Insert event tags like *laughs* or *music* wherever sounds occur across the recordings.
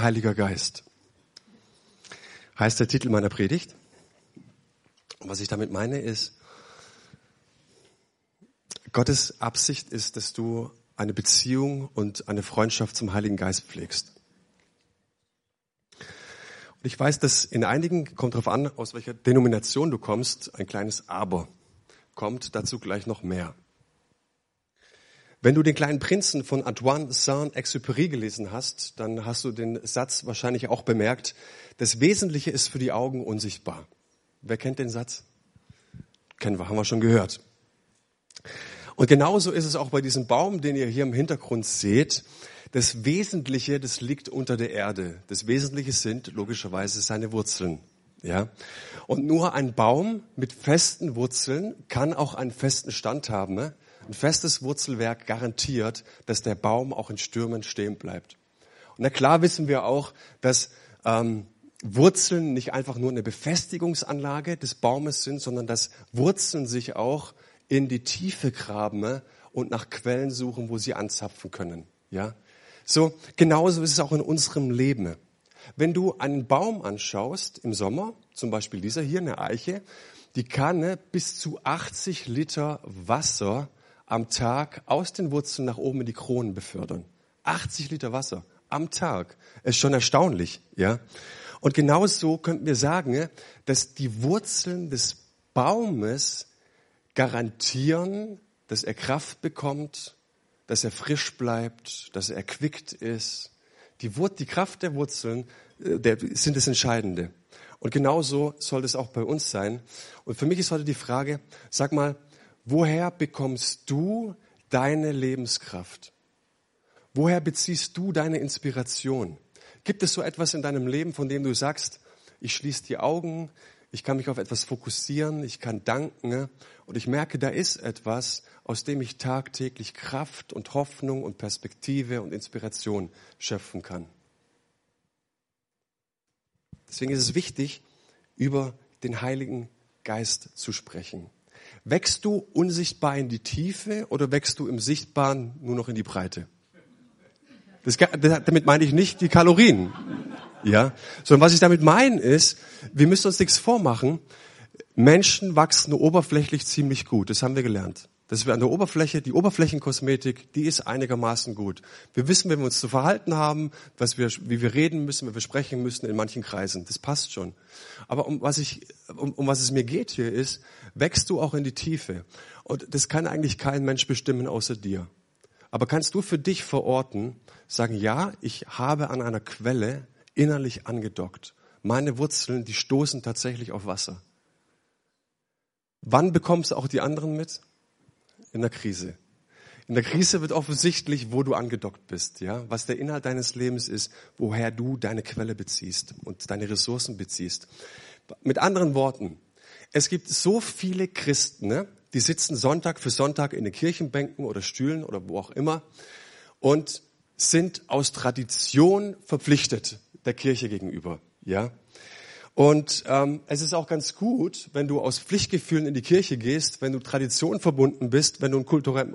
Heiliger Geist. Heißt der Titel meiner Predigt. Und was ich damit meine ist, Gottes Absicht ist, dass du eine Beziehung und eine Freundschaft zum Heiligen Geist pflegst. Und ich weiß, dass in einigen, kommt darauf an, aus welcher Denomination du kommst, ein kleines Aber kommt, dazu gleich noch mehr. Wenn du den kleinen Prinzen von Antoine Saint-Exupéry gelesen hast, dann hast du den Satz wahrscheinlich auch bemerkt, das Wesentliche ist für die Augen unsichtbar. Wer kennt den Satz? Kennen wir, haben wir schon gehört. Und genauso ist es auch bei diesem Baum, den ihr hier im Hintergrund seht. Das Wesentliche, das liegt unter der Erde. Das Wesentliche sind logischerweise seine Wurzeln. Ja? Und nur ein Baum mit festen Wurzeln kann auch einen festen Stand haben. Ne? Ein festes Wurzelwerk garantiert, dass der Baum auch in Stürmen stehen bleibt. Und na klar wissen wir auch, dass ähm, Wurzeln nicht einfach nur eine Befestigungsanlage des Baumes sind, sondern dass Wurzeln sich auch in die Tiefe graben und nach Quellen suchen, wo sie anzapfen können. Ja, so genauso ist es auch in unserem Leben. Wenn du einen Baum anschaust im Sommer, zum Beispiel dieser hier, eine Eiche, die kann bis zu 80 Liter Wasser am Tag aus den Wurzeln nach oben in die Kronen befördern. 80 Liter Wasser am Tag. Ist schon erstaunlich, ja. Und genauso könnten wir sagen, dass die Wurzeln des Baumes garantieren, dass er Kraft bekommt, dass er frisch bleibt, dass er erquickt ist. Die, Wur die Kraft der Wurzeln äh, der, sind das Entscheidende. Und genauso soll es auch bei uns sein. Und für mich ist heute die Frage, sag mal, Woher bekommst du deine Lebenskraft? Woher beziehst du deine Inspiration? Gibt es so etwas in deinem Leben, von dem du sagst, ich schließe die Augen, ich kann mich auf etwas fokussieren, ich kann danken und ich merke, da ist etwas, aus dem ich tagtäglich Kraft und Hoffnung und Perspektive und Inspiration schöpfen kann. Deswegen ist es wichtig, über den Heiligen Geist zu sprechen. Wächst du unsichtbar in die Tiefe oder wächst du im Sichtbaren nur noch in die Breite? Das, damit meine ich nicht die Kalorien. Ja, sondern was ich damit meine ist, wir müssen uns nichts vormachen. Menschen wachsen oberflächlich ziemlich gut. Das haben wir gelernt dass wir an der Oberfläche, die Oberflächenkosmetik, die ist einigermaßen gut. Wir wissen, wenn wir uns zu verhalten haben, was wir, wie wir reden müssen, wie wir sprechen müssen in manchen Kreisen. Das passt schon. Aber um was ich, um, um was es mir geht hier ist, wächst du auch in die Tiefe. Und das kann eigentlich kein Mensch bestimmen außer dir. Aber kannst du für dich verorten, sagen, ja, ich habe an einer Quelle innerlich angedockt. Meine Wurzeln, die stoßen tatsächlich auf Wasser. Wann bekommst du auch die anderen mit? In der Krise. In der Krise wird offensichtlich, wo du angedockt bist, ja, was der Inhalt deines Lebens ist, woher du deine Quelle beziehst und deine Ressourcen beziehst. Mit anderen Worten, es gibt so viele Christen, ne, die sitzen Sonntag für Sonntag in den Kirchenbänken oder Stühlen oder wo auch immer und sind aus Tradition verpflichtet der Kirche gegenüber, ja. Und ähm, es ist auch ganz gut, wenn du aus Pflichtgefühlen in die Kirche gehst, wenn du Tradition verbunden bist, wenn du ein kulturell,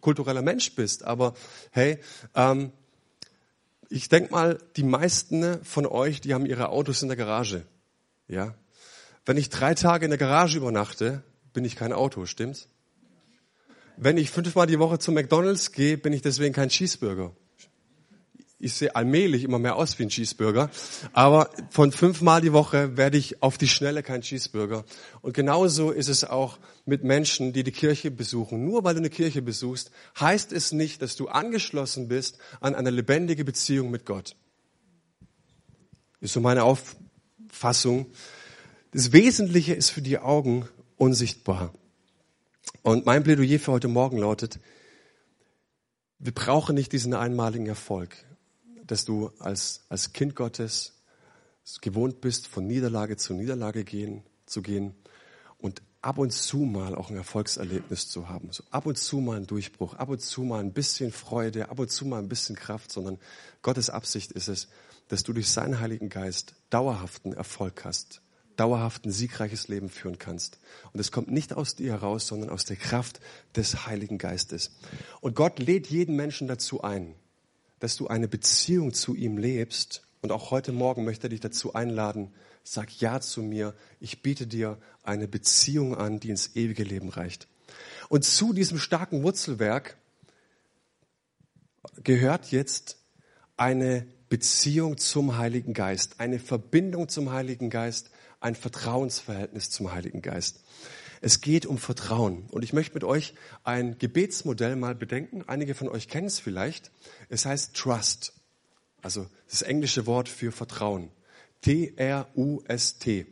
kultureller Mensch bist. Aber hey, ähm, ich denk mal, die meisten von euch, die haben ihre Autos in der Garage. Ja, wenn ich drei Tage in der Garage übernachte, bin ich kein Auto, stimmt's? Wenn ich fünfmal die Woche zum McDonald's gehe, bin ich deswegen kein Cheeseburger ich sehe allmählich immer mehr aus wie ein Cheeseburger. Aber von fünfmal die Woche werde ich auf die Schnelle kein Cheeseburger. Und genauso ist es auch mit Menschen, die die Kirche besuchen. Nur weil du eine Kirche besuchst, heißt es nicht, dass du angeschlossen bist an eine lebendige Beziehung mit Gott. Ist so meine Auffassung. Das Wesentliche ist für die Augen unsichtbar. Und mein Plädoyer für heute Morgen lautet, wir brauchen nicht diesen einmaligen Erfolg dass du als, als Kind Gottes gewohnt bist, von Niederlage zu Niederlage gehen, zu gehen und ab und zu mal auch ein Erfolgserlebnis zu haben. So ab und zu mal ein Durchbruch, ab und zu mal ein bisschen Freude, ab und zu mal ein bisschen Kraft, sondern Gottes Absicht ist es, dass du durch seinen Heiligen Geist dauerhaften Erfolg hast, dauerhaften siegreiches Leben führen kannst. Und es kommt nicht aus dir heraus, sondern aus der Kraft des Heiligen Geistes. Und Gott lädt jeden Menschen dazu ein, dass du eine Beziehung zu ihm lebst Und auch heute Morgen möchte er dich dazu einladen, sag Ja zu mir. Ich biete dir eine Beziehung an, die ins ewige Leben reicht. Und zu diesem starken Wurzelwerk gehört jetzt eine Beziehung zum Heiligen Geist, eine Verbindung zum Heiligen Geist, ein Vertrauensverhältnis zum Heiligen Geist. Es geht um Vertrauen. Und ich möchte mit euch ein Gebetsmodell mal bedenken. Einige von euch kennen es vielleicht. Es heißt Trust. Also das englische Wort für Vertrauen. T-R-U-S-T.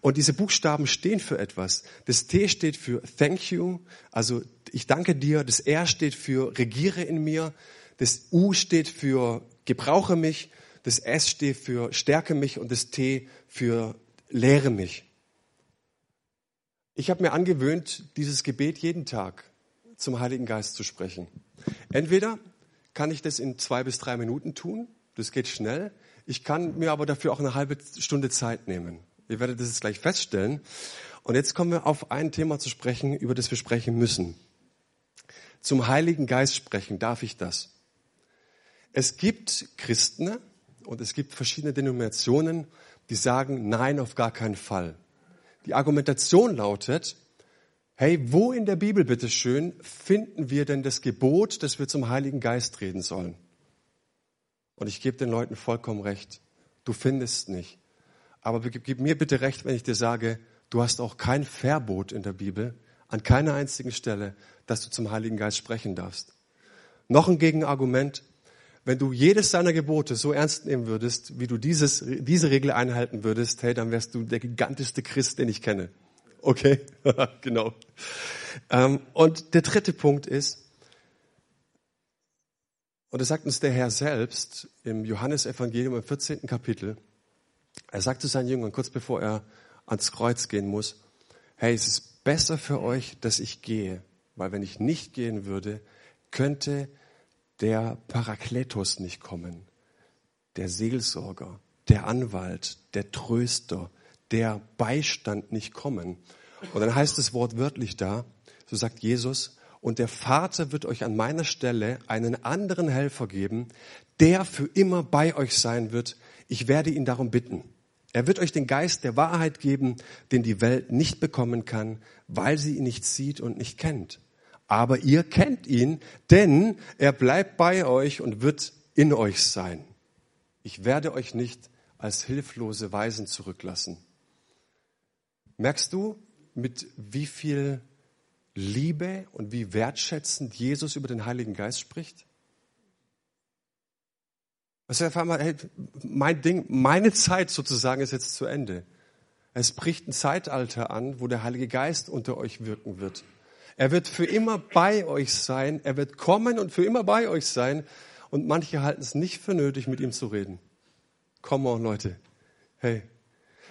Und diese Buchstaben stehen für etwas. Das T steht für Thank you, also ich danke dir. Das R steht für Regiere in mir. Das U steht für Gebrauche mich. Das S steht für Stärke mich und das T für Lehre mich. Ich habe mir angewöhnt, dieses Gebet jeden Tag zum Heiligen Geist zu sprechen. Entweder kann ich das in zwei bis drei Minuten tun, das geht schnell. Ich kann mir aber dafür auch eine halbe Stunde Zeit nehmen. Ihr werdet das jetzt gleich feststellen. Und jetzt kommen wir auf ein Thema zu sprechen, über das wir sprechen müssen. Zum Heiligen Geist sprechen, darf ich das? Es gibt Christen und es gibt verschiedene Denominationen, die sagen, nein, auf gar keinen Fall. Die Argumentation lautet, hey, wo in der Bibel bitteschön finden wir denn das Gebot, dass wir zum Heiligen Geist reden sollen? Und ich gebe den Leuten vollkommen recht. Du findest nicht. Aber gib mir bitte recht, wenn ich dir sage, du hast auch kein Verbot in der Bibel, an keiner einzigen Stelle, dass du zum Heiligen Geist sprechen darfst. Noch ein Gegenargument. Wenn du jedes seiner Gebote so ernst nehmen würdest, wie du dieses, diese Regel einhalten würdest, hey, dann wärst du der gigantischste Christ, den ich kenne. Okay? *laughs* genau. Ähm, und der dritte Punkt ist, und das sagt uns der Herr selbst im Johannesevangelium im 14. Kapitel. Er sagt zu seinen Jüngern, kurz bevor er ans Kreuz gehen muss, hey, es ist besser für euch, dass ich gehe, weil wenn ich nicht gehen würde, könnte der Parakletos nicht kommen, der Seelsorger, der Anwalt, der Tröster, der Beistand nicht kommen. Und dann heißt es wortwörtlich da, so sagt Jesus, und der Vater wird euch an meiner Stelle einen anderen Helfer geben, der für immer bei euch sein wird. Ich werde ihn darum bitten. Er wird euch den Geist der Wahrheit geben, den die Welt nicht bekommen kann, weil sie ihn nicht sieht und nicht kennt. Aber ihr kennt ihn, denn er bleibt bei euch und wird in euch sein. Ich werde euch nicht als hilflose Weisen zurücklassen. Merkst du, mit wie viel Liebe und wie wertschätzend Jesus über den Heiligen Geist spricht? Also auf einmal, hey, mein Ding, meine Zeit sozusagen ist jetzt zu Ende. Es bricht ein Zeitalter an, wo der Heilige Geist unter euch wirken wird. Er wird für immer bei euch sein. Er wird kommen und für immer bei euch sein. Und manche halten es nicht für nötig, mit ihm zu reden. Come on, Leute. Hey,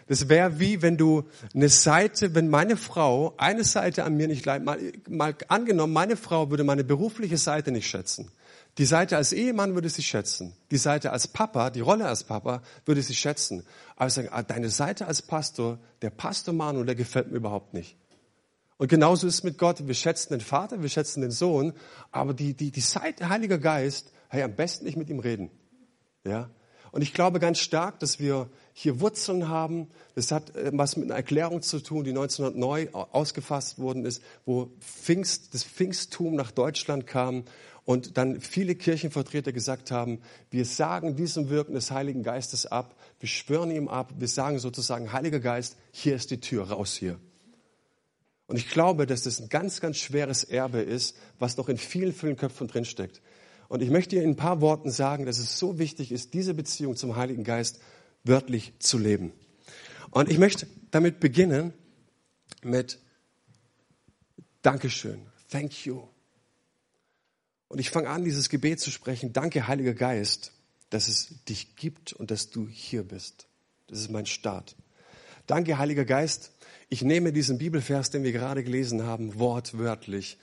das wäre wie, wenn du eine Seite, wenn meine Frau eine Seite an mir nicht leidet, mal, mal angenommen, meine Frau würde meine berufliche Seite nicht schätzen. Die Seite als Ehemann würde sie schätzen. Die Seite als Papa, die Rolle als Papa würde sie schätzen. Aber ich sage, ah, deine Seite als Pastor, der Pastor Manu, der gefällt mir überhaupt nicht. Und genauso ist es mit Gott. Wir schätzen den Vater, wir schätzen den Sohn, aber die, die, die Seite Heiliger Geist, hey, am besten nicht mit ihm reden. Ja? Und ich glaube ganz stark, dass wir hier Wurzeln haben. Das hat äh, was mit einer Erklärung zu tun, die 1909 ausgefasst worden ist, wo Pfingst, das Pfingsttum nach Deutschland kam und dann viele Kirchenvertreter gesagt haben, wir sagen diesem Wirken des Heiligen Geistes ab, wir schwören ihm ab, wir sagen sozusagen, Heiliger Geist, hier ist die Tür, raus hier. Und ich glaube, dass das ein ganz, ganz schweres Erbe ist, was noch in vielen, vielen Köpfen drinsteckt. Und ich möchte dir in ein paar Worten sagen, dass es so wichtig ist, diese Beziehung zum Heiligen Geist wörtlich zu leben. Und ich möchte damit beginnen mit Dankeschön, thank you. Und ich fange an, dieses Gebet zu sprechen. Danke, Heiliger Geist, dass es dich gibt und dass du hier bist. Das ist mein Start. Danke, Heiliger Geist. Ich nehme diesen Bibelvers, den wir gerade gelesen haben, wortwörtlich.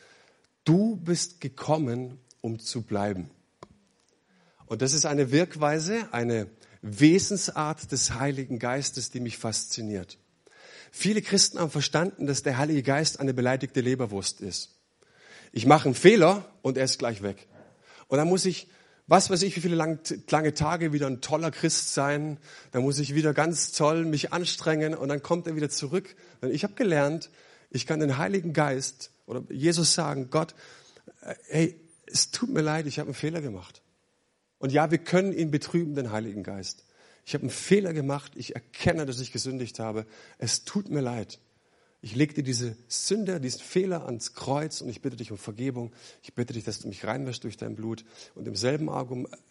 Du bist gekommen, um zu bleiben. Und das ist eine Wirkweise, eine Wesensart des Heiligen Geistes, die mich fasziniert. Viele Christen haben verstanden, dass der Heilige Geist eine beleidigte Leberwurst ist. Ich mache einen Fehler und er ist gleich weg. Und dann muss ich was weiß ich, wie viele lang, lange Tage wieder ein toller Christ sein. Da muss ich wieder ganz toll mich anstrengen und dann kommt er wieder zurück. Ich habe gelernt, ich kann den Heiligen Geist oder Jesus sagen, Gott, äh, hey, es tut mir leid, ich habe einen Fehler gemacht. Und ja, wir können ihn betrüben, den Heiligen Geist. Ich habe einen Fehler gemacht, ich erkenne, dass ich gesündigt habe. Es tut mir leid. Ich leg dir diese Sünde, diesen Fehler ans Kreuz und ich bitte dich um Vergebung. Ich bitte dich, dass du mich reinwäschst durch dein Blut. Und im selben,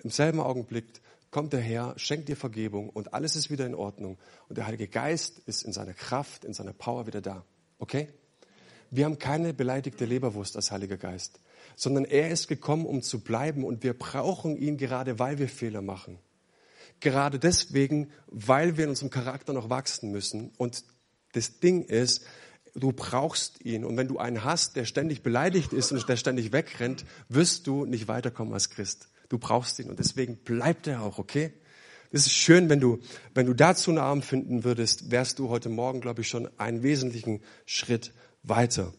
im selben Augenblick kommt der Herr, schenkt dir Vergebung und alles ist wieder in Ordnung. Und der Heilige Geist ist in seiner Kraft, in seiner Power wieder da. Okay? Wir haben keine beleidigte Leberwurst als Heiliger Geist, sondern er ist gekommen, um zu bleiben und wir brauchen ihn gerade, weil wir Fehler machen. Gerade deswegen, weil wir in unserem Charakter noch wachsen müssen. Und das Ding ist, du brauchst ihn. Und wenn du einen hast, der ständig beleidigt ist und der ständig wegrennt, wirst du nicht weiterkommen als Christ. Du brauchst ihn und deswegen bleibt er auch, okay? Es ist schön, wenn du, wenn du dazu einen Arm finden würdest, wärst du heute Morgen, glaube ich, schon einen wesentlichen Schritt weiter.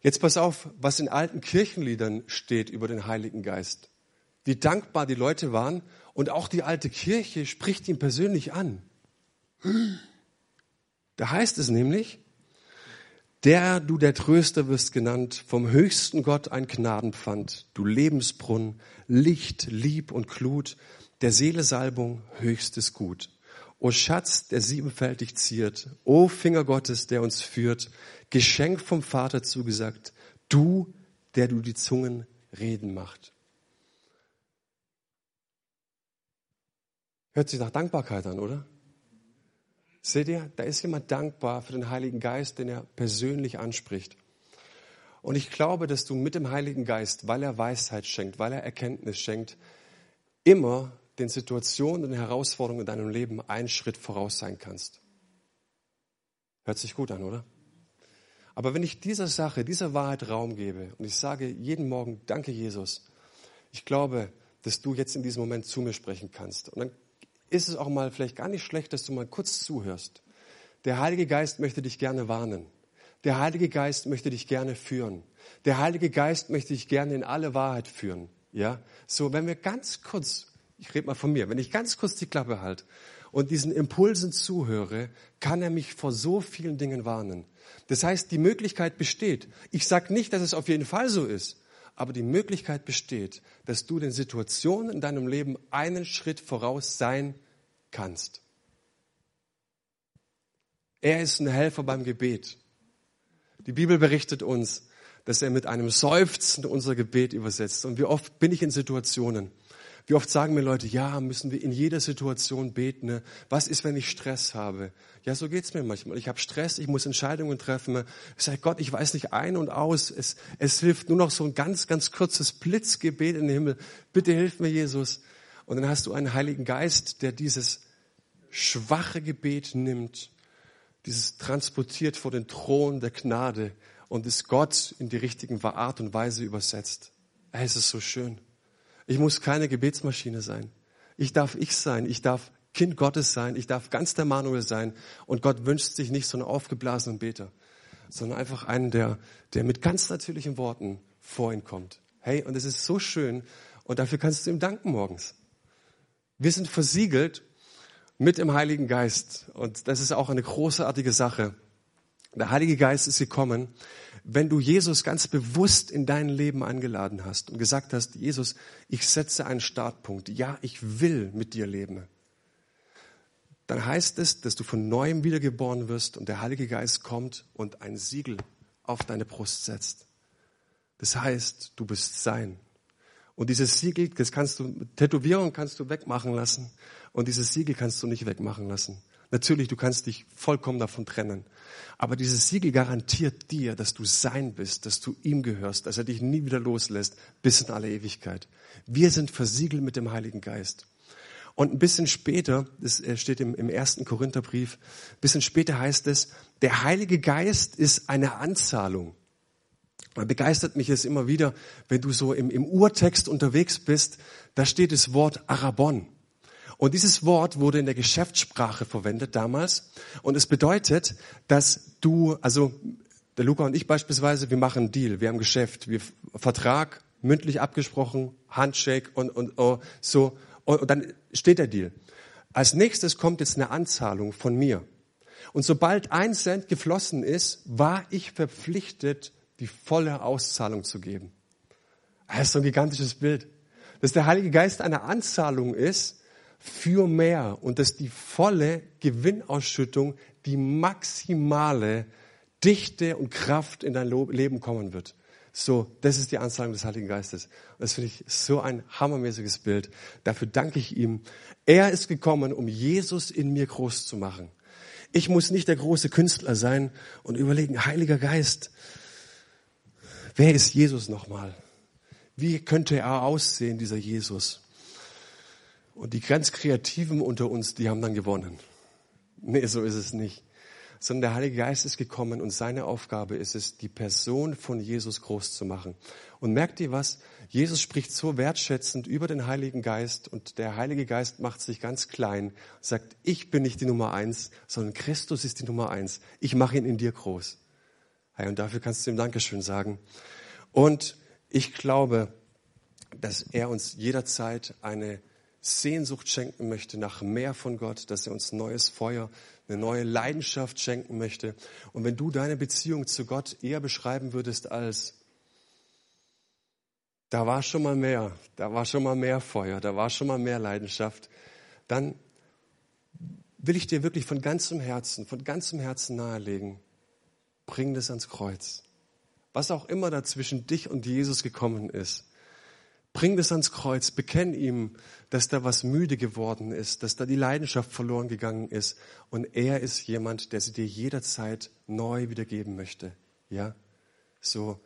Jetzt pass auf, was in alten Kirchenliedern steht über den Heiligen Geist. Wie dankbar die Leute waren und auch die alte Kirche spricht ihn persönlich an. Da heißt es nämlich, der du der Tröster wirst genannt, vom höchsten Gott ein Gnadenpfand, du Lebensbrunn, Licht, Lieb und Glut, der Seele Salbung, höchstes Gut. O Schatz, der siebenfältig ziert, o Finger Gottes, der uns führt, Geschenk vom Vater zugesagt, du, der du die Zungen reden macht. Hört sich nach Dankbarkeit an, oder? Seht ihr, da ist jemand dankbar für den Heiligen Geist, den er persönlich anspricht. Und ich glaube, dass du mit dem Heiligen Geist, weil er Weisheit schenkt, weil er Erkenntnis schenkt, immer den Situationen und Herausforderungen in deinem Leben einen Schritt voraus sein kannst. Hört sich gut an, oder? Aber wenn ich dieser Sache, dieser Wahrheit Raum gebe und ich sage jeden Morgen, danke Jesus, ich glaube, dass du jetzt in diesem Moment zu mir sprechen kannst. Und dann ist es auch mal vielleicht gar nicht schlecht, dass du mal kurz zuhörst. Der Heilige Geist möchte dich gerne warnen. Der Heilige Geist möchte dich gerne führen. Der Heilige Geist möchte dich gerne in alle Wahrheit führen. Ja, so wenn wir ganz kurz, ich rede mal von mir, wenn ich ganz kurz die Klappe halte und diesen Impulsen zuhöre, kann er mich vor so vielen Dingen warnen. Das heißt, die Möglichkeit besteht. Ich sage nicht, dass es auf jeden Fall so ist, aber die Möglichkeit besteht, dass du den Situationen in deinem Leben einen Schritt voraus sein kannst. Er ist ein Helfer beim Gebet. Die Bibel berichtet uns, dass er mit einem Seufzen unser Gebet übersetzt. Und wie oft bin ich in Situationen, wie oft sagen mir Leute, ja, müssen wir in jeder Situation beten. Ne? Was ist, wenn ich Stress habe? Ja, so geht's mir manchmal. Ich habe Stress, ich muss Entscheidungen treffen. Ich sage, Gott, ich weiß nicht ein und aus. Es, es hilft nur noch so ein ganz, ganz kurzes Blitzgebet in den Himmel. Bitte hilf mir, Jesus. Und dann hast du einen Heiligen Geist, der dieses schwache Gebet nimmt, dieses transportiert vor den Thron der Gnade und es Gott in die richtige Art und Weise übersetzt. Es ist so schön. Ich muss keine Gebetsmaschine sein. Ich darf ich sein. Ich darf Kind Gottes sein. Ich darf ganz der Manuel sein. Und Gott wünscht sich nicht so einen aufgeblasenen Beter, sondern einfach einen, der, der mit ganz natürlichen Worten vor ihn kommt. Hey, und es ist so schön. Und dafür kannst du ihm danken morgens. Wir sind versiegelt mit dem Heiligen Geist. Und das ist auch eine großartige Sache. Der Heilige Geist ist gekommen, wenn du Jesus ganz bewusst in dein Leben eingeladen hast und gesagt hast, Jesus, ich setze einen Startpunkt. Ja, ich will mit dir leben. Dann heißt es, dass du von neuem wiedergeboren wirst und der Heilige Geist kommt und ein Siegel auf deine Brust setzt. Das heißt, du bist sein. Und dieses Siegel, das kannst du, Tätowierung kannst du wegmachen lassen. Und dieses Siegel kannst du nicht wegmachen lassen. Natürlich, du kannst dich vollkommen davon trennen. Aber dieses Siegel garantiert dir, dass du sein bist, dass du ihm gehörst, dass er dich nie wieder loslässt bis in alle Ewigkeit. Wir sind versiegelt mit dem Heiligen Geist. Und ein bisschen später, das äh, steht im, im ersten Korintherbrief, ein bisschen später heißt es, der Heilige Geist ist eine Anzahlung. Man begeistert mich es immer wieder, wenn du so im, im Urtext unterwegs bist, da steht das Wort Arabon. Und dieses Wort wurde in der Geschäftssprache verwendet damals. Und es bedeutet, dass du, also der Luca und ich beispielsweise, wir machen einen Deal, wir haben Geschäft, wir Vertrag, mündlich abgesprochen, Handshake und, und oh, so. Und, und dann steht der Deal. Als nächstes kommt jetzt eine Anzahlung von mir. Und sobald ein Cent geflossen ist, war ich verpflichtet, die volle Auszahlung zu geben. Das ist so ein gigantisches Bild. Dass der Heilige Geist eine Anzahlung ist für mehr und dass die volle Gewinnausschüttung, die maximale Dichte und Kraft in dein Leben kommen wird. So, das ist die Anzahlung des Heiligen Geistes. Das finde ich so ein hammermäßiges Bild. Dafür danke ich ihm. Er ist gekommen, um Jesus in mir groß zu machen. Ich muss nicht der große Künstler sein und überlegen, Heiliger Geist, wer ist Jesus nochmal? Wie könnte er aussehen, dieser Jesus? Und die ganz Kreativen unter uns, die haben dann gewonnen. Nee, so ist es nicht sondern der Heilige Geist ist gekommen und seine Aufgabe ist es, die Person von Jesus groß zu machen. Und merkt ihr was? Jesus spricht so wertschätzend über den Heiligen Geist und der Heilige Geist macht sich ganz klein, sagt, ich bin nicht die Nummer eins, sondern Christus ist die Nummer eins. Ich mache ihn in dir groß. Hey, und dafür kannst du ihm Dankeschön sagen. Und ich glaube, dass er uns jederzeit eine Sehnsucht schenken möchte nach mehr von Gott, dass er uns neues Feuer, eine neue Leidenschaft schenken möchte. Und wenn du deine Beziehung zu Gott eher beschreiben würdest als, da war schon mal mehr, da war schon mal mehr Feuer, da war schon mal mehr Leidenschaft, dann will ich dir wirklich von ganzem Herzen, von ganzem Herzen nahelegen, bring das ans Kreuz. Was auch immer da zwischen dich und Jesus gekommen ist, Bring das ans Kreuz, bekenn ihm, dass da was müde geworden ist, dass da die Leidenschaft verloren gegangen ist. Und er ist jemand, der sie dir jederzeit neu wiedergeben möchte. Ja, so.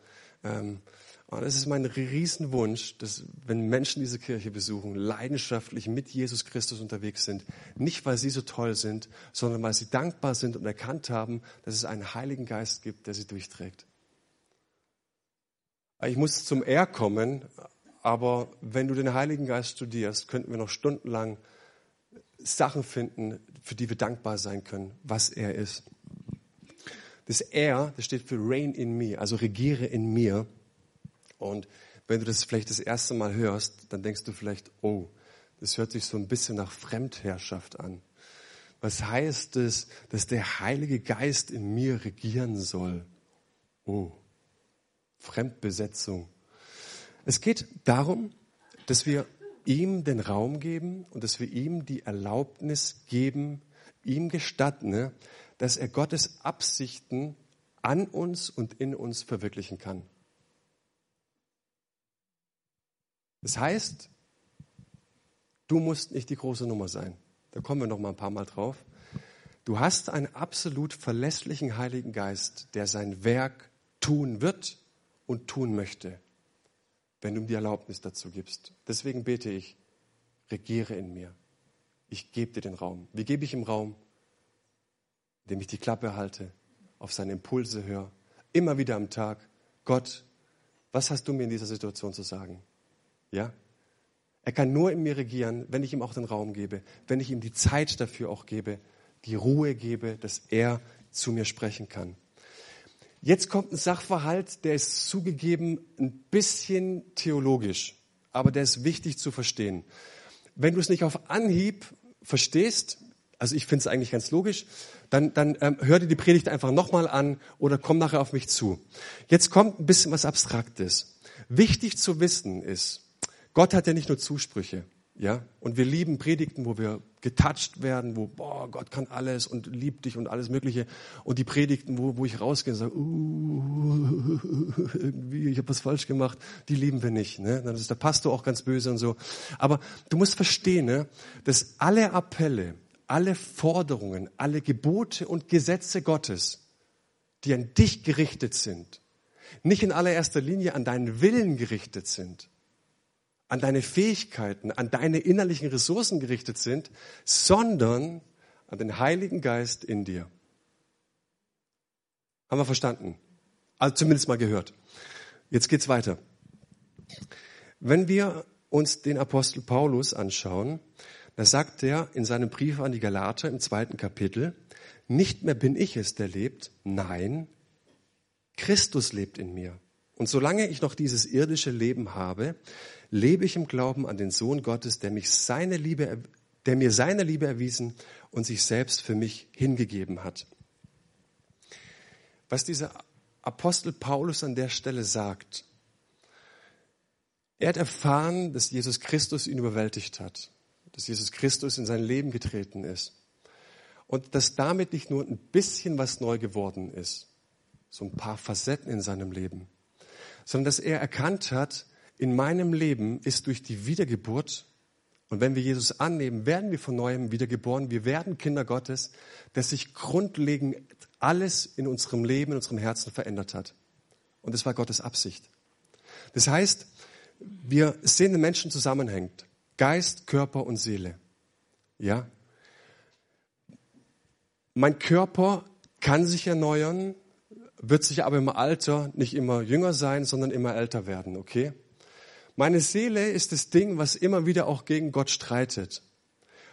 Ähm, und das ist mein Riesenwunsch, dass wenn Menschen diese Kirche besuchen, leidenschaftlich mit Jesus Christus unterwegs sind, nicht weil sie so toll sind, sondern weil sie dankbar sind und erkannt haben, dass es einen Heiligen Geist gibt, der sie durchträgt. Ich muss zum Er kommen, aber wenn du den Heiligen Geist studierst, könnten wir noch stundenlang Sachen finden, für die wir dankbar sein können, was er ist. Das Er, das steht für Reign in me, also regiere in mir. Und wenn du das vielleicht das erste Mal hörst, dann denkst du vielleicht, oh, das hört sich so ein bisschen nach Fremdherrschaft an. Was heißt es, dass der Heilige Geist in mir regieren soll? Oh, Fremdbesetzung. Es geht darum, dass wir ihm den Raum geben und dass wir ihm die Erlaubnis geben, ihm gestatten, dass er Gottes Absichten an uns und in uns verwirklichen kann. Das heißt, du musst nicht die große Nummer sein. Da kommen wir noch mal ein paar Mal drauf. Du hast einen absolut verlässlichen Heiligen Geist, der sein Werk tun wird und tun möchte wenn du ihm die Erlaubnis dazu gibst. Deswegen bete ich, regiere in mir. Ich gebe dir den Raum. Wie gebe ich ihm Raum? Indem ich die Klappe halte, auf seine Impulse höre, immer wieder am Tag. Gott, was hast du mir in dieser Situation zu sagen? Ja? Er kann nur in mir regieren, wenn ich ihm auch den Raum gebe, wenn ich ihm die Zeit dafür auch gebe, die Ruhe gebe, dass er zu mir sprechen kann. Jetzt kommt ein Sachverhalt, der ist zugegeben ein bisschen theologisch, aber der ist wichtig zu verstehen. Wenn du es nicht auf Anhieb verstehst, also ich finde es eigentlich ganz logisch, dann, dann ähm, hör dir die Predigt einfach nochmal an oder komm nachher auf mich zu. Jetzt kommt ein bisschen was Abstraktes. Wichtig zu wissen ist, Gott hat ja nicht nur Zusprüche. Ja, und wir lieben Predigten, wo wir getouched werden, wo, boah, Gott kann alles und liebt dich und alles Mögliche. Und die Predigten, wo, wo ich rausgehe und sage, uh, *laughs* irgendwie, ich habe was falsch gemacht, die lieben wir nicht. Ne? Dann ist der Pastor auch ganz böse und so. Aber du musst verstehen, ne, dass alle Appelle, alle Forderungen, alle Gebote und Gesetze Gottes, die an dich gerichtet sind, nicht in allererster Linie an deinen Willen gerichtet sind, an deine Fähigkeiten, an deine innerlichen Ressourcen gerichtet sind, sondern an den Heiligen Geist in dir. Haben wir verstanden? Also zumindest mal gehört. Jetzt geht's weiter. Wenn wir uns den Apostel Paulus anschauen, da sagt er in seinem Brief an die Galater im zweiten Kapitel, nicht mehr bin ich es, der lebt, nein, Christus lebt in mir. Und solange ich noch dieses irdische Leben habe, lebe ich im Glauben an den Sohn Gottes, der mich seine Liebe, der mir seine Liebe erwiesen und sich selbst für mich hingegeben hat. Was dieser Apostel Paulus an der Stelle sagt, er hat erfahren, dass Jesus Christus ihn überwältigt hat, dass Jesus Christus in sein Leben getreten ist und dass damit nicht nur ein bisschen was neu geworden ist, so ein paar Facetten in seinem Leben, sondern dass er erkannt hat, in meinem Leben ist durch die Wiedergeburt, und wenn wir Jesus annehmen, werden wir von neuem wiedergeboren, wir werden Kinder Gottes, dass sich grundlegend alles in unserem Leben, in unserem Herzen verändert hat. Und das war Gottes Absicht. Das heißt, wir sehen den Menschen zusammenhängt. Geist, Körper und Seele. Ja? Mein Körper kann sich erneuern, wird sich aber im Alter nicht immer jünger sein, sondern immer älter werden, okay? Meine Seele ist das Ding, was immer wieder auch gegen Gott streitet.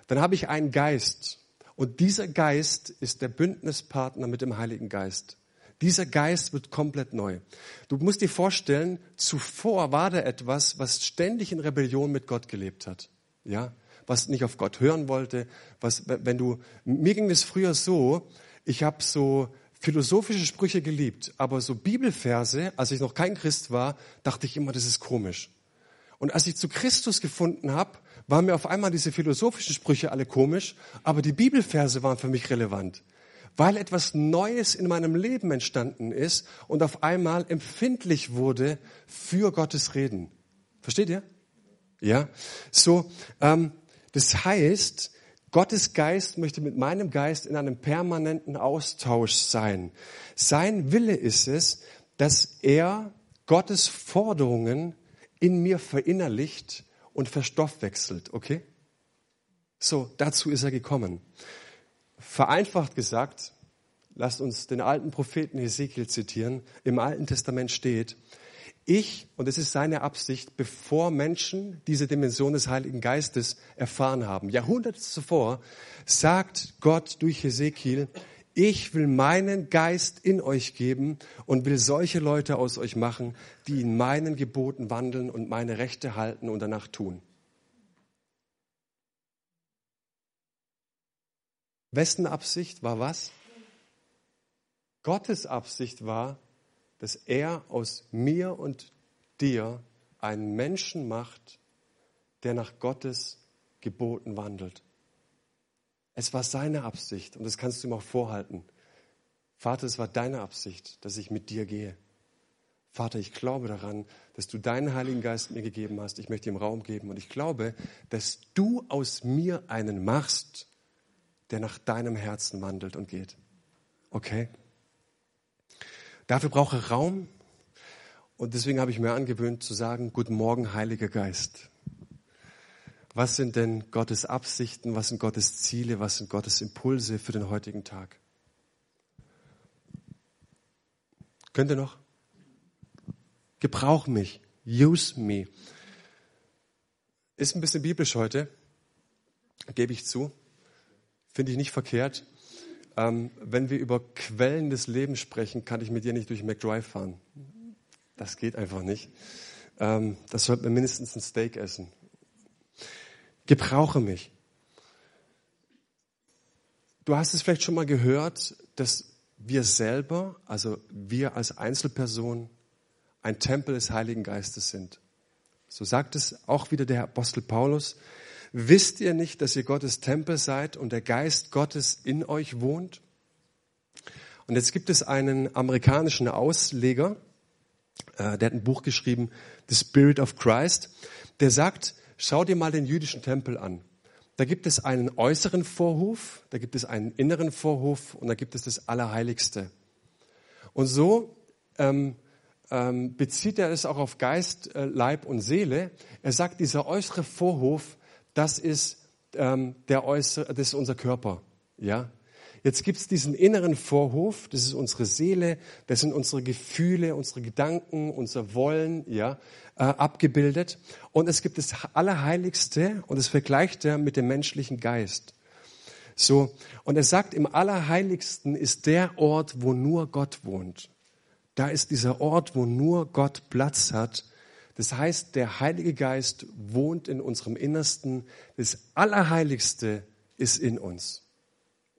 Dann habe ich einen Geist. Und dieser Geist ist der Bündnispartner mit dem Heiligen Geist. Dieser Geist wird komplett neu. Du musst dir vorstellen, zuvor war da etwas, was ständig in Rebellion mit Gott gelebt hat. Ja? Was nicht auf Gott hören wollte, was, wenn du, mir ging es früher so, ich habe so philosophische Sprüche geliebt, aber so Bibelverse, als ich noch kein Christ war, dachte ich immer, das ist komisch. Und als ich zu Christus gefunden habe, waren mir auf einmal diese philosophischen Sprüche alle komisch, aber die Bibelverse waren für mich relevant, weil etwas Neues in meinem Leben entstanden ist und auf einmal empfindlich wurde für Gottes Reden. Versteht ihr? Ja. So, ähm, das heißt, Gottes Geist möchte mit meinem Geist in einem permanenten Austausch sein. Sein Wille ist es, dass er Gottes Forderungen in mir verinnerlicht und verstoffwechselt, okay? So, dazu ist er gekommen. Vereinfacht gesagt, lasst uns den alten Propheten Hesekiel zitieren. Im Alten Testament steht, ich, und es ist seine Absicht, bevor Menschen diese Dimension des Heiligen Geistes erfahren haben, Jahrhunderte zuvor, sagt Gott durch Hesekiel, ich will meinen Geist in euch geben und will solche Leute aus euch machen, die in meinen Geboten wandeln und meine Rechte halten und danach tun. Wessen Absicht war was? Gottes Absicht war, dass er aus mir und dir einen Menschen macht, der nach Gottes Geboten wandelt. Es war seine Absicht und das kannst du ihm auch vorhalten. Vater, es war deine Absicht, dass ich mit dir gehe. Vater, ich glaube daran, dass du deinen Heiligen Geist mir gegeben hast. Ich möchte ihm Raum geben und ich glaube, dass du aus mir einen machst, der nach deinem Herzen wandelt und geht. Okay? Dafür brauche ich Raum. Und deswegen habe ich mir angewöhnt zu sagen, Guten Morgen, Heiliger Geist. Was sind denn Gottes Absichten? Was sind Gottes Ziele? Was sind Gottes Impulse für den heutigen Tag? Könnt ihr noch? Gebrauch mich. Use me. Ist ein bisschen biblisch heute, gebe ich zu. Finde ich nicht verkehrt. Ähm, wenn wir über Quellen des Lebens sprechen, kann ich mit dir nicht durch McDrive fahren. Das geht einfach nicht. Ähm, das sollte man mindestens ein Steak essen. Gebrauche mich. Du hast es vielleicht schon mal gehört, dass wir selber, also wir als Einzelperson, ein Tempel des Heiligen Geistes sind. So sagt es auch wieder der Apostel Paulus. Wisst ihr nicht, dass ihr Gottes Tempel seid und der Geist Gottes in euch wohnt? Und jetzt gibt es einen amerikanischen Ausleger, äh, der hat ein Buch geschrieben, The Spirit of Christ, der sagt, schau dir mal den jüdischen Tempel an. Da gibt es einen äußeren Vorhof, da gibt es einen inneren Vorhof und da gibt es das Allerheiligste. Und so ähm, ähm, bezieht er es auch auf Geist, äh, Leib und Seele. Er sagt, dieser äußere Vorhof das ist ähm, der äußere, das ist unser Körper. Ja. Jetzt gibt's diesen inneren Vorhof, das ist unsere Seele, das sind unsere Gefühle, unsere Gedanken, unser Wollen, ja, äh, abgebildet. Und es gibt das Allerheiligste und das vergleicht er mit dem menschlichen Geist. So, und er sagt, im Allerheiligsten ist der Ort, wo nur Gott wohnt. Da ist dieser Ort, wo nur Gott Platz hat. Das heißt, der Heilige Geist wohnt in unserem Innersten. Das Allerheiligste ist in uns.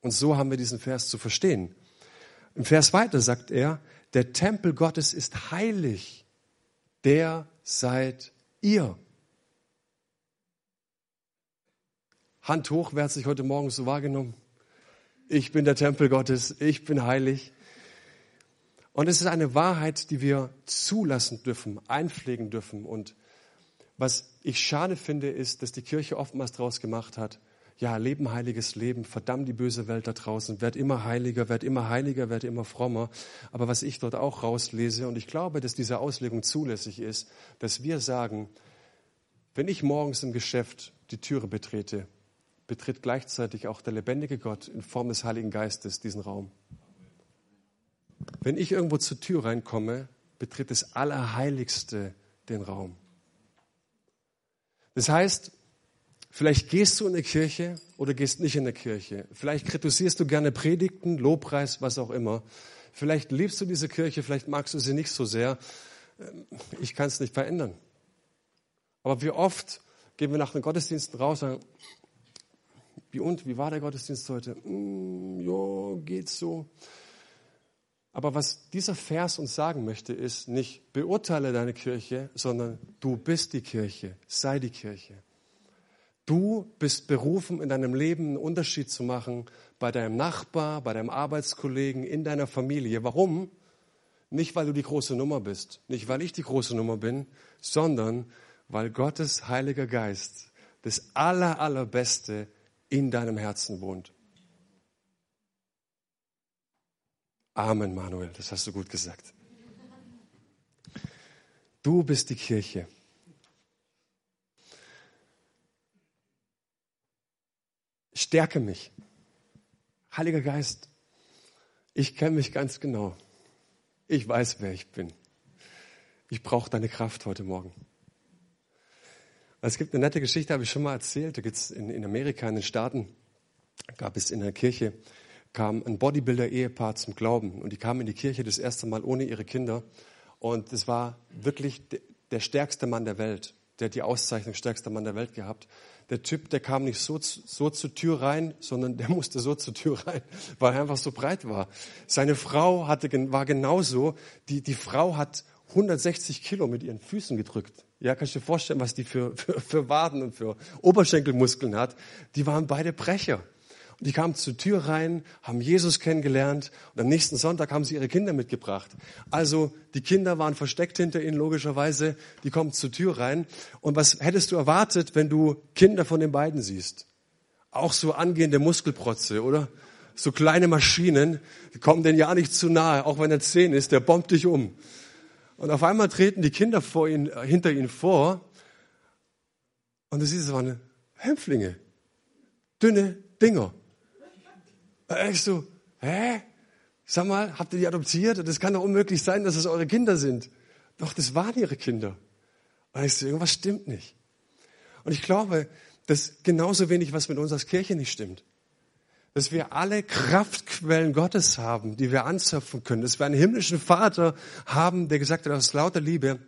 Und so haben wir diesen Vers zu verstehen. Im Vers weiter sagt er, der Tempel Gottes ist heilig. Der seid ihr. Hand hoch, wer hat sich heute Morgen so wahrgenommen? Ich bin der Tempel Gottes, ich bin heilig. Und es ist eine Wahrheit, die wir zulassen dürfen, einpflegen dürfen. Und was ich schade finde, ist, dass die Kirche oftmals daraus gemacht hat, ja, leben heiliges Leben, verdammt die böse Welt da draußen, werd immer heiliger, werd immer heiliger, werd immer frommer. Aber was ich dort auch rauslese, und ich glaube, dass diese Auslegung zulässig ist, dass wir sagen, wenn ich morgens im Geschäft die Türe betrete, betritt gleichzeitig auch der lebendige Gott in Form des Heiligen Geistes diesen Raum. Wenn ich irgendwo zur Tür reinkomme, betritt das Allerheiligste den Raum. Das heißt, vielleicht gehst du in die Kirche oder gehst nicht in die Kirche. Vielleicht kritisierst du gerne Predigten, Lobpreis, was auch immer. Vielleicht liebst du diese Kirche, vielleicht magst du sie nicht so sehr. Ich kann es nicht verändern. Aber wie oft gehen wir nach den Gottesdiensten raus und sagen, wie und, wie war der Gottesdienst heute? Mm, ja, geht so. Aber was dieser Vers uns sagen möchte, ist nicht beurteile deine Kirche, sondern du bist die Kirche, sei die Kirche. Du bist berufen, in deinem Leben einen Unterschied zu machen bei deinem Nachbar, bei deinem Arbeitskollegen, in deiner Familie. Warum? Nicht, weil du die große Nummer bist, nicht, weil ich die große Nummer bin, sondern weil Gottes Heiliger Geist das Aller, Allerbeste in deinem Herzen wohnt. Amen, Manuel, das hast du gut gesagt. Du bist die Kirche. Stärke mich. Heiliger Geist, ich kenne mich ganz genau. Ich weiß, wer ich bin. Ich brauche deine Kraft heute Morgen. Es gibt eine nette Geschichte, habe ich schon mal erzählt. Da gibt es in, in Amerika, in den Staaten, gab es in der Kirche, kam ein Bodybuilder-Ehepaar zum Glauben. Und die kamen in die Kirche das erste Mal ohne ihre Kinder. Und es war wirklich der stärkste Mann der Welt. Der hat die Auszeichnung stärkster Mann der Welt gehabt. Der Typ, der kam nicht so, so zur Tür rein, sondern der *laughs* musste so zur Tür rein, weil er einfach so breit war. Seine Frau hatte, war genauso. Die, die Frau hat 160 Kilo mit ihren Füßen gedrückt. Ja, kannst du dir vorstellen, was die für, für, für Waden und für Oberschenkelmuskeln hat. Die waren beide Brecher. Die kamen zur Tür rein, haben Jesus kennengelernt und am nächsten Sonntag haben sie ihre Kinder mitgebracht. Also die Kinder waren versteckt hinter ihnen logischerweise, die kommen zur Tür rein. Und was hättest du erwartet, wenn du Kinder von den beiden siehst? Auch so angehende Muskelprotze, oder? So kleine Maschinen, die kommen denen ja nicht zu nahe, auch wenn er zehn ist, der bombt dich um. Und auf einmal treten die Kinder vor ihn, äh, hinter ihnen vor und du siehst, es waren Hämpflinge. Dünne Dinger. Da ich so, hä? Sag mal, habt ihr die adoptiert? Das kann doch unmöglich sein, dass es eure Kinder sind. Doch, das waren ihre Kinder. Und ich so, irgendwas stimmt nicht. Und ich glaube, dass genauso wenig was mit uns als Kirche nicht stimmt dass wir alle Kraftquellen Gottes haben, die wir anzapfen können, dass wir einen himmlischen Vater haben, der gesagt hat, aus lauter Liebe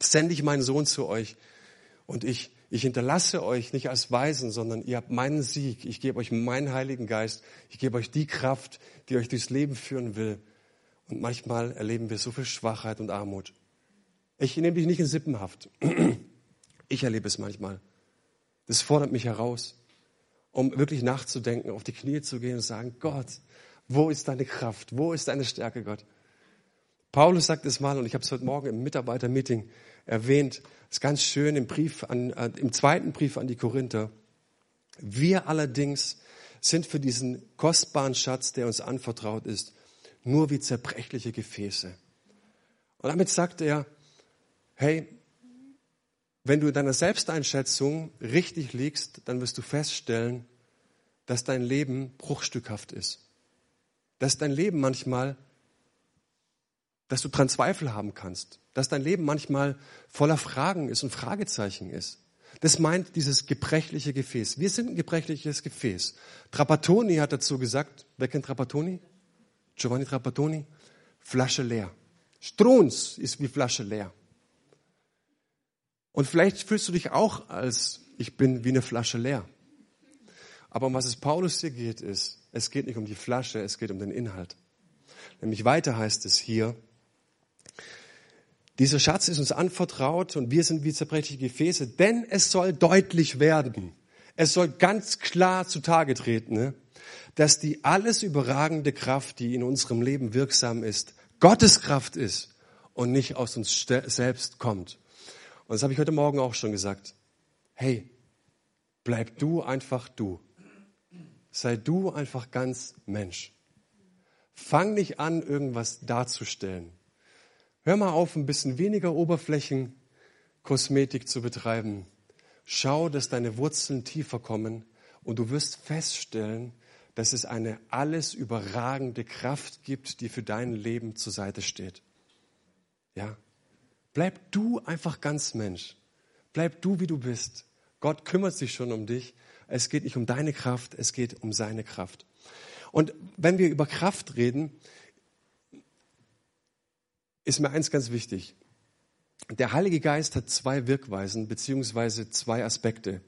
sende ich meinen Sohn zu euch und ich, ich hinterlasse euch nicht als Weisen, sondern ihr habt meinen Sieg. Ich gebe euch meinen Heiligen Geist. Ich gebe euch die Kraft, die euch durchs Leben führen will. Und manchmal erleben wir so viel Schwachheit und Armut. Ich nehme dich nicht in Sippenhaft. Ich erlebe es manchmal. Das fordert mich heraus um wirklich nachzudenken, auf die Knie zu gehen und sagen, Gott, wo ist deine Kraft? Wo ist deine Stärke, Gott? Paulus sagt es mal, und ich habe es heute Morgen im Mitarbeitermeeting erwähnt, ist ganz schön im Brief an, äh, im zweiten Brief an die Korinther. Wir allerdings sind für diesen kostbaren Schatz, der uns anvertraut ist, nur wie zerbrechliche Gefäße. Und damit sagt er, hey, wenn du in deiner Selbsteinschätzung richtig liegst, dann wirst du feststellen, dass dein Leben bruchstückhaft ist. Dass dein Leben manchmal, dass du dran Zweifel haben kannst. Dass dein Leben manchmal voller Fragen ist und Fragezeichen ist. Das meint dieses gebrechliche Gefäß. Wir sind ein gebrechliches Gefäß. Trapattoni hat dazu gesagt, wer kennt Trapattoni? Giovanni Trapattoni? Flasche leer. Strunz ist wie Flasche leer. Und vielleicht fühlst du dich auch als, ich bin wie eine Flasche leer. Aber um was es Paulus hier geht, ist, es geht nicht um die Flasche, es geht um den Inhalt. Nämlich weiter heißt es hier, dieser Schatz ist uns anvertraut und wir sind wie zerbrechliche Gefäße, denn es soll deutlich werden. Es soll ganz klar zutage treten, ne? dass die alles überragende Kraft, die in unserem Leben wirksam ist, Gottes Kraft ist und nicht aus uns selbst kommt. Und das habe ich heute Morgen auch schon gesagt. Hey, bleib du einfach du. Sei du einfach ganz Mensch. Fang nicht an, irgendwas darzustellen. Hör mal auf, ein bisschen weniger Oberflächenkosmetik zu betreiben. Schau, dass deine Wurzeln tiefer kommen und du wirst feststellen, dass es eine alles überragende Kraft gibt, die für dein Leben zur Seite steht. Ja? Bleib du einfach ganz Mensch. Bleib du, wie du bist. Gott kümmert sich schon um dich. Es geht nicht um deine Kraft, es geht um seine Kraft. Und wenn wir über Kraft reden, ist mir eins ganz wichtig. Der Heilige Geist hat zwei Wirkweisen beziehungsweise zwei Aspekte.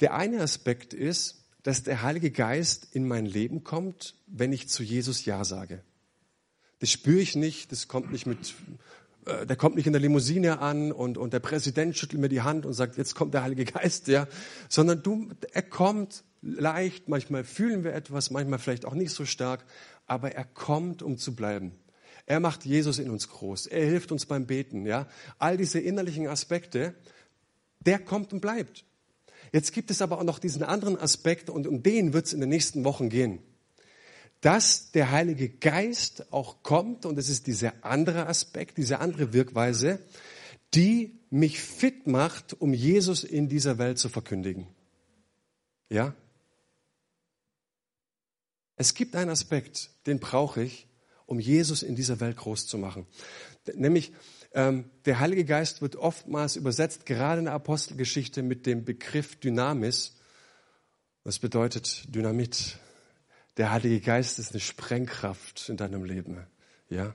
Der eine Aspekt ist, dass der Heilige Geist in mein Leben kommt, wenn ich zu Jesus Ja sage. Das spüre ich nicht, das kommt nicht mit, äh, der kommt nicht in der Limousine an und, und der Präsident schüttelt mir die Hand und sagt, jetzt kommt der Heilige Geist, ja, sondern du, er kommt leicht, manchmal fühlen wir etwas, manchmal vielleicht auch nicht so stark, aber er kommt, um zu bleiben. Er macht Jesus in uns groß. Er hilft uns beim Beten, ja. All diese innerlichen Aspekte, der kommt und bleibt. Jetzt gibt es aber auch noch diesen anderen Aspekt und um den wird es in den nächsten Wochen gehen. Dass der Heilige Geist auch kommt und es ist dieser andere Aspekt, diese andere Wirkweise, die mich fit macht, um Jesus in dieser Welt zu verkündigen. Ja? Es gibt einen Aspekt, den brauche ich, um Jesus in dieser Welt groß zu machen. Nämlich ähm, der Heilige Geist wird oftmals übersetzt, gerade in der Apostelgeschichte, mit dem Begriff Dynamis. Das bedeutet Dynamit. Der Heilige Geist ist eine Sprengkraft in deinem Leben. Ja,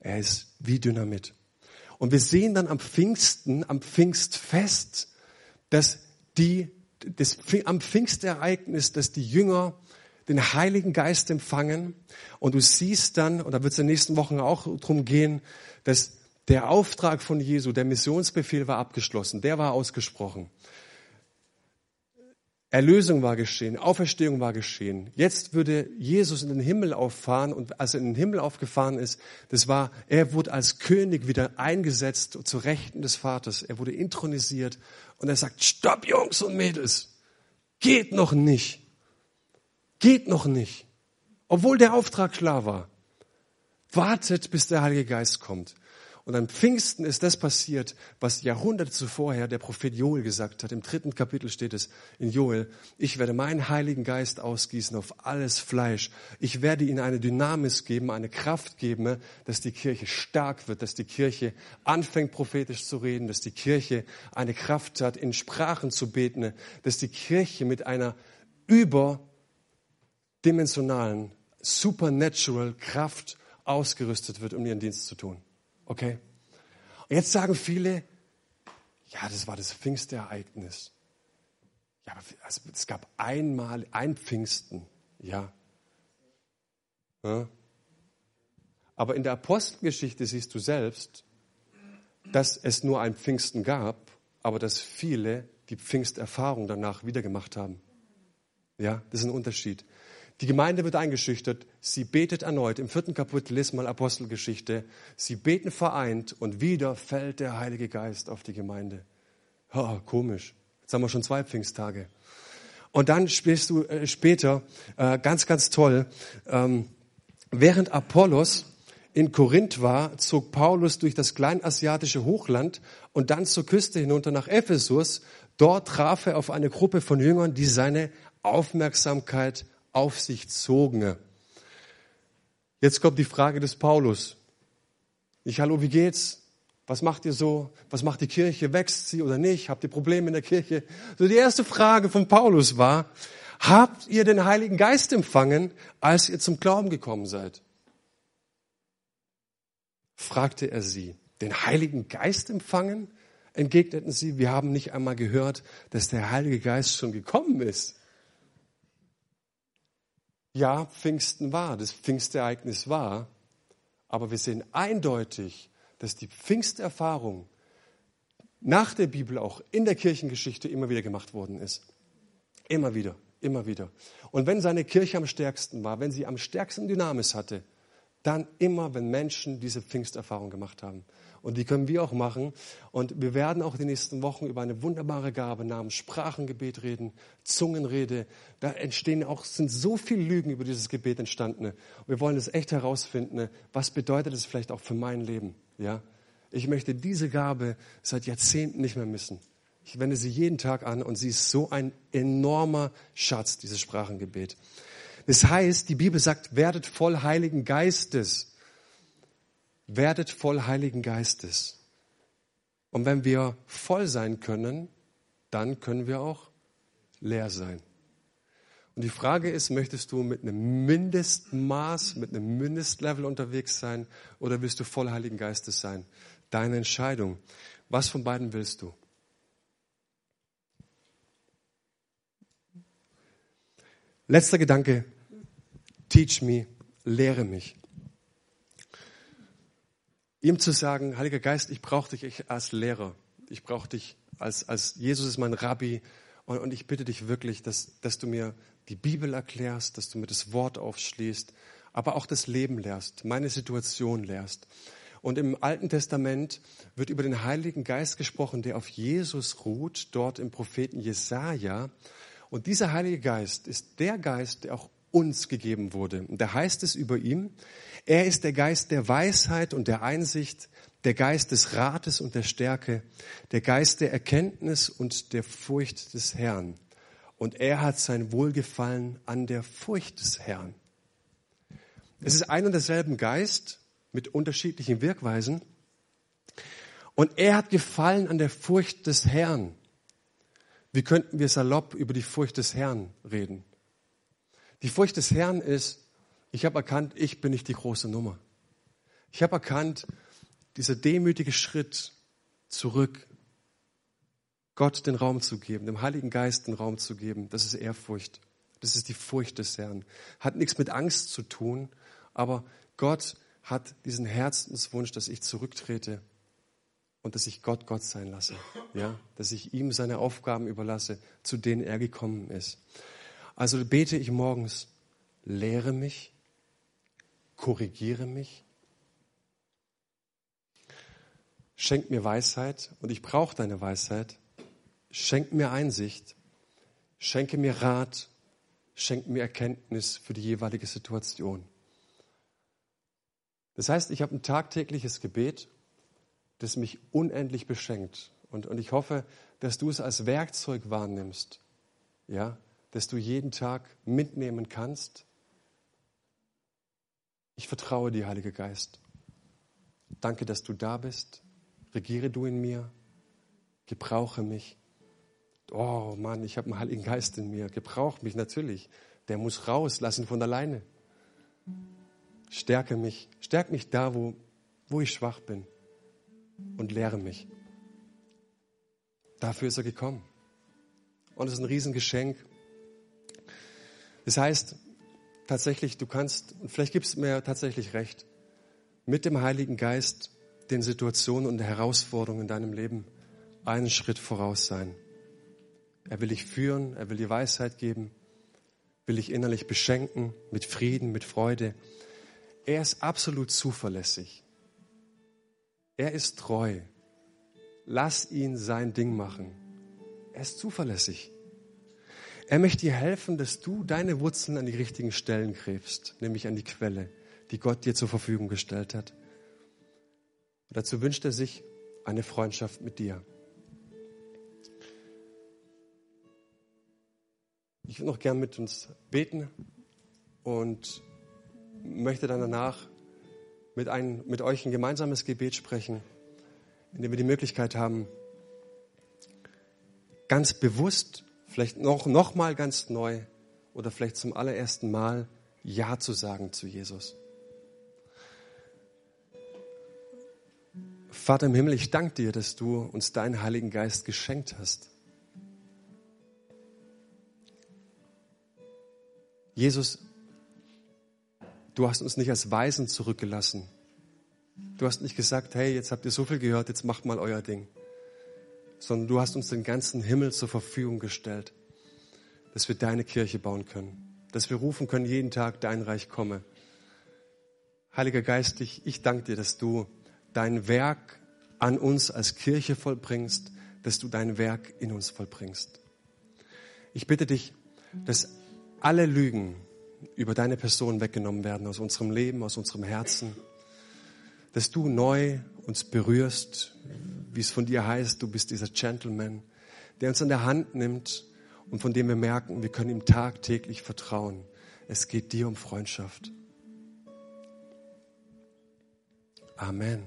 er ist wie Dynamit. Und wir sehen dann am Pfingsten, am Pfingstfest, dass die, das, am Pfingstereignis, dass die Jünger den Heiligen Geist empfangen und du siehst dann, und da wird es in den nächsten Wochen auch drum gehen, dass der Auftrag von Jesu, der Missionsbefehl war abgeschlossen, der war ausgesprochen. Erlösung war geschehen, Auferstehung war geschehen. Jetzt würde Jesus in den Himmel auffahren und als er in den Himmel aufgefahren ist, das war, er wurde als König wieder eingesetzt zu Rechten des Vaters. Er wurde intronisiert und er sagt, stopp Jungs und Mädels, geht noch nicht. Geht noch nicht. Obwohl der Auftrag klar war. Wartet, bis der Heilige Geist kommt. Und am Pfingsten ist das passiert, was Jahrhunderte zuvorher der Prophet Joel gesagt hat. Im dritten Kapitel steht es in Joel, ich werde meinen Heiligen Geist ausgießen auf alles Fleisch. Ich werde ihnen eine Dynamis geben, eine Kraft geben, dass die Kirche stark wird, dass die Kirche anfängt prophetisch zu reden, dass die Kirche eine Kraft hat, in Sprachen zu beten, dass die Kirche mit einer über dimensionalen, supernatural Kraft ausgerüstet wird, um ihren Dienst zu tun. Okay? Und jetzt sagen viele, ja, das war das Pfingstereignis. Ja, aber es gab einmal ein Pfingsten, ja. ja. Aber in der Apostelgeschichte siehst du selbst, dass es nur ein Pfingsten gab, aber dass viele die Pfingsterfahrung danach wieder gemacht haben. Ja, das ist ein Unterschied. Die Gemeinde wird eingeschüchtert. Sie betet erneut. Im vierten Kapitel ist mal Apostelgeschichte. Sie beten vereint und wieder fällt der Heilige Geist auf die Gemeinde. Oh, komisch. Jetzt haben wir schon zwei Pfingsttage. Und dann spielst du äh, später, äh, ganz, ganz toll, ähm, während Apollos in Korinth war, zog Paulus durch das kleinasiatische Hochland und dann zur Küste hinunter nach Ephesus. Dort traf er auf eine Gruppe von Jüngern, die seine Aufmerksamkeit auf sich zogen. Jetzt kommt die Frage des Paulus. Ich, hallo, wie geht's? Was macht ihr so? Was macht die Kirche? Wächst sie oder nicht? Habt ihr Probleme in der Kirche? So die erste Frage von Paulus war, habt ihr den Heiligen Geist empfangen, als ihr zum Glauben gekommen seid? fragte er sie. Den Heiligen Geist empfangen? Entgegneten sie, wir haben nicht einmal gehört, dass der Heilige Geist schon gekommen ist. Ja, Pfingsten war, das Pfingstereignis war, aber wir sehen eindeutig, dass die Pfingsterfahrung nach der Bibel auch in der Kirchengeschichte immer wieder gemacht worden ist. Immer wieder, immer wieder. Und wenn seine Kirche am stärksten war, wenn sie am stärksten Dynamis hatte, dann immer, wenn Menschen diese Pfingsterfahrung gemacht haben. Und die können wir auch machen. Und wir werden auch die nächsten Wochen über eine wunderbare Gabe namens Sprachengebet reden, Zungenrede. Da entstehen auch, sind so viele Lügen über dieses Gebet entstanden. Und wir wollen es echt herausfinden. Was bedeutet es vielleicht auch für mein Leben? Ja? Ich möchte diese Gabe seit Jahrzehnten nicht mehr missen. Ich wende sie jeden Tag an und sie ist so ein enormer Schatz, dieses Sprachengebet. Das heißt, die Bibel sagt, werdet voll Heiligen Geistes. Werdet voll Heiligen Geistes. Und wenn wir voll sein können, dann können wir auch leer sein. Und die Frage ist, möchtest du mit einem Mindestmaß, mit einem Mindestlevel unterwegs sein oder willst du voll Heiligen Geistes sein? Deine Entscheidung. Was von beiden willst du? Letzter Gedanke. Teach me, lehre mich. Ihm zu sagen, Heiliger Geist, ich brauche dich als Lehrer. Ich brauche dich als, als Jesus ist mein Rabbi. Und, und ich bitte dich wirklich, dass, dass du mir die Bibel erklärst, dass du mir das Wort aufschließt, aber auch das Leben lehrst, meine Situation lehrst. Und im Alten Testament wird über den Heiligen Geist gesprochen, der auf Jesus ruht, dort im Propheten Jesaja. Und dieser Heilige Geist ist der Geist, der auch uns gegeben wurde. Und da heißt es über ihn, er ist der Geist der Weisheit und der Einsicht, der Geist des Rates und der Stärke, der Geist der Erkenntnis und der Furcht des Herrn. Und er hat sein Wohlgefallen an der Furcht des Herrn. Es ist ein und derselben Geist, mit unterschiedlichen Wirkweisen. Und er hat Gefallen an der Furcht des Herrn. Wie könnten wir salopp über die Furcht des Herrn reden? Die Furcht des Herrn ist, ich habe erkannt, ich bin nicht die große Nummer. Ich habe erkannt, dieser demütige Schritt zurück, Gott den Raum zu geben, dem Heiligen Geist den Raum zu geben, das ist Ehrfurcht. Das ist die Furcht des Herrn. Hat nichts mit Angst zu tun, aber Gott hat diesen Herzenswunsch, dass ich zurücktrete und dass ich Gott Gott sein lasse. Ja, dass ich ihm seine Aufgaben überlasse, zu denen er gekommen ist. Also bete ich morgens, lehre mich, korrigiere mich, schenk mir Weisheit und ich brauche deine Weisheit, schenk mir Einsicht, schenke mir Rat, schenk mir Erkenntnis für die jeweilige Situation. Das heißt, ich habe ein tagtägliches Gebet, das mich unendlich beschenkt. Und, und ich hoffe, dass du es als Werkzeug wahrnimmst, ja, dass du jeden Tag mitnehmen kannst. Ich vertraue dir, Heiliger Geist. Danke, dass du da bist. Regiere du in mir. Gebrauche mich. Oh Mann, ich habe einen Heiligen Geist in mir. Gebrauch mich natürlich. Der muss raus, lass ihn von alleine. Stärke mich, stärk mich da, wo, wo ich schwach bin und lehre mich. Dafür ist er gekommen. Und es ist ein Riesengeschenk. Das heißt, tatsächlich, du kannst, und vielleicht gibst du mir tatsächlich recht, mit dem Heiligen Geist den Situationen und Herausforderungen in deinem Leben einen Schritt voraus sein. Er will dich führen, er will dir Weisheit geben, will dich innerlich beschenken mit Frieden, mit Freude. Er ist absolut zuverlässig. Er ist treu. Lass ihn sein Ding machen. Er ist zuverlässig. Er möchte dir helfen, dass du deine Wurzeln an die richtigen Stellen gräbst, nämlich an die Quelle, die Gott dir zur Verfügung gestellt hat. Und dazu wünscht er sich eine Freundschaft mit dir. Ich würde noch gern mit uns beten und möchte dann danach mit, ein, mit euch ein gemeinsames Gebet sprechen, in dem wir die Möglichkeit haben, ganz bewusst, vielleicht noch, noch mal ganz neu oder vielleicht zum allerersten Mal Ja zu sagen zu Jesus. Vater im Himmel, ich danke dir, dass du uns deinen Heiligen Geist geschenkt hast. Jesus, du hast uns nicht als Weisen zurückgelassen. Du hast nicht gesagt, hey, jetzt habt ihr so viel gehört, jetzt macht mal euer Ding. Sondern du hast uns den ganzen Himmel zur Verfügung gestellt, dass wir deine Kirche bauen können. Dass wir rufen können, jeden Tag, dein Reich komme. Heiliger Geist, ich, ich danke dir, dass du dein Werk an uns als Kirche vollbringst, dass du dein Werk in uns vollbringst. Ich bitte dich, dass alle Lügen über deine Person weggenommen werden aus unserem Leben, aus unserem Herzen, dass du neu uns berührst, wie es von dir heißt, du bist dieser Gentleman, der uns an der Hand nimmt und von dem wir merken, wir können ihm tagtäglich vertrauen. Es geht dir um Freundschaft. Amen.